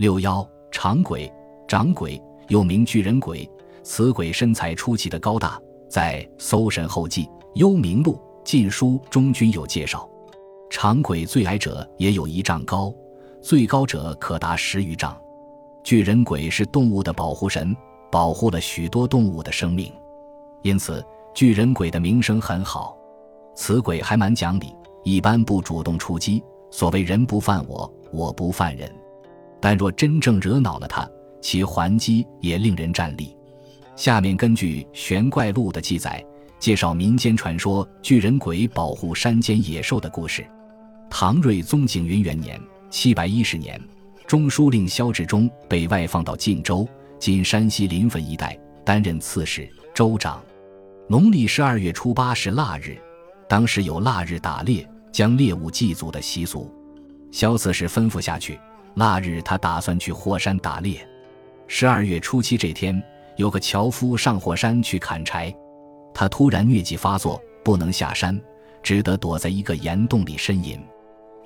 六幺长鬼，长鬼又名巨人鬼，此鬼身材出奇的高大，在《搜神后记·幽冥录》《晋书》中均有介绍。长鬼最矮者也有一丈高，最高者可达十余丈。巨人鬼是动物的保护神，保护了许多动物的生命，因此巨人鬼的名声很好。此鬼还蛮讲理，一般不主动出击。所谓“人不犯我，我不犯人”，但若真正惹恼了他，其还击也令人战栗。下面根据《玄怪录》的记载，介绍民间传说巨人鬼保护山间野兽的故事。唐睿宗景云元年（七百一十年），中书令萧志忠被外放到晋州（今山西临汾一带），担任刺史、州长。农历十二月初八是腊日，当时有腊日打猎、将猎物祭祖的习俗。萧刺史吩咐下去，腊日他打算去霍山打猎。十二月初七这天，有个樵夫上霍山去砍柴，他突然疟疾发作，不能下山，只得躲在一个岩洞里呻吟。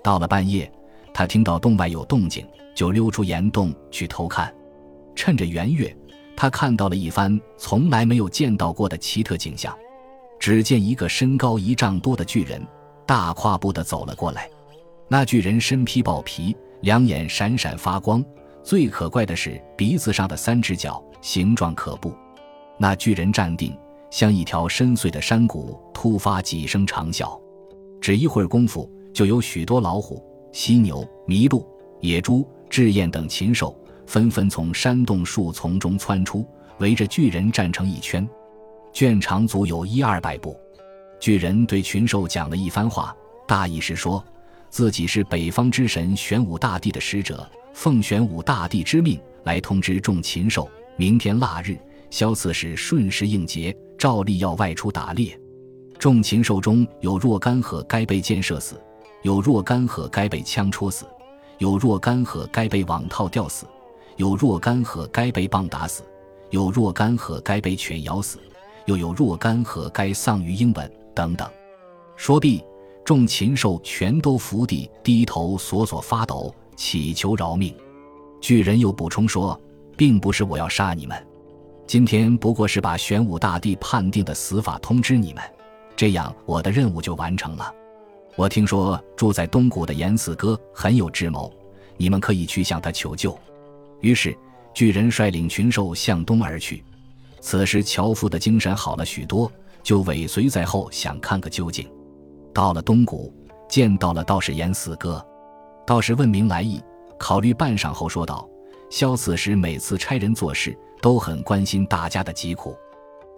到了半夜，他听到洞外有动静，就溜出岩洞去偷看。趁着圆月，他看到了一番从来没有见到过的奇特景象。只见一个身高一丈多的巨人，大跨步地走了过来。那巨人身披豹皮，两眼闪闪发光，最可怪的是鼻子上的三只脚形状可怖。那巨人站定，像一条深邃的山谷，突发几声长啸。只一会儿功夫。就有许多老虎、犀牛、麋鹿、野猪、雉雁等禽兽纷纷从山洞树丛中窜出，围着巨人站成一圈，圈长足有一二百步。巨人对群兽讲了一番话，大意是说自己是北方之神玄武大帝的使者，奉玄武大帝之命来通知众禽兽，明天腊日，萧刺史顺势应节，照例要外出打猎。众禽兽中有若干和该被箭射死。有若干河该被枪戳死，有若干河该被网套吊死，有若干河该被棒打死，有若干河该被犬咬死，又有若干河该丧于鹰吻等等。说毕，众禽兽全都伏地低头索索发抖，祈求饶命。巨人又补充说：“并不是我要杀你们，今天不过是把玄武大帝判定的死法通知你们，这样我的任务就完成了。”我听说住在东谷的严四哥很有智谋，你们可以去向他求救。于是巨人率领群兽向东而去。此时樵夫的精神好了许多，就尾随在后，想看个究竟。到了东谷，见到了道士严四哥。道士问明来意，考虑半晌后说道：“萧刺史每次差人做事，都很关心大家的疾苦。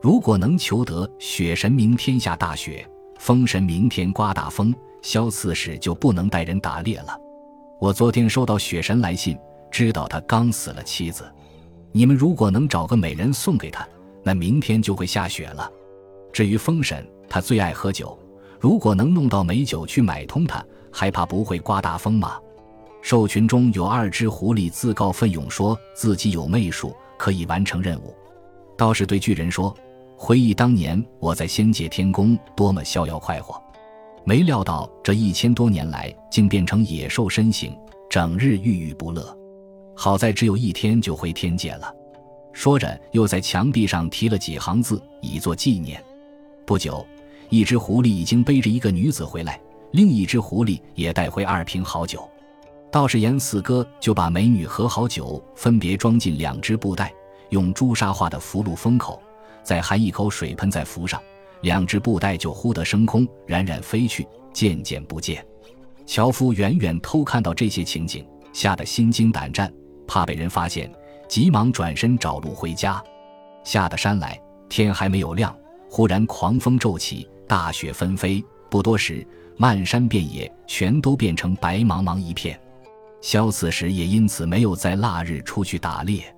如果能求得雪神明天下大雪，风神明天刮大风。”萧刺史就不能带人打猎了。我昨天收到雪神来信，知道他刚死了妻子。你们如果能找个美人送给他，那明天就会下雪了。至于风神，他最爱喝酒，如果能弄到美酒去买通他，还怕不会刮大风吗？兽群中有二只狐狸自告奋勇，说自己有媚术，可以完成任务。道士对巨人说：“回忆当年我在仙界天宫，多么逍遥快活。”没料到这一千多年来，竟变成野兽身形，整日郁郁不乐。好在只有一天就回天界了。说着，又在墙壁上题了几行字，以作纪念。不久，一只狐狸已经背着一个女子回来，另一只狐狸也带回二瓶好酒。道士言四哥就把美女和好酒分别装进两只布袋，用朱砂画的符箓封口，再含一口水喷在符上。两只布袋就忽得升空，冉冉飞去，渐渐不见。樵夫远远偷看到这些情景，吓得心惊胆战，怕被人发现，急忙转身找路回家。下得山来，天还没有亮，忽然狂风骤起，大雪纷飞。不多时，漫山遍野全都变成白茫茫一片。萧此时也因此没有在腊日出去打猎。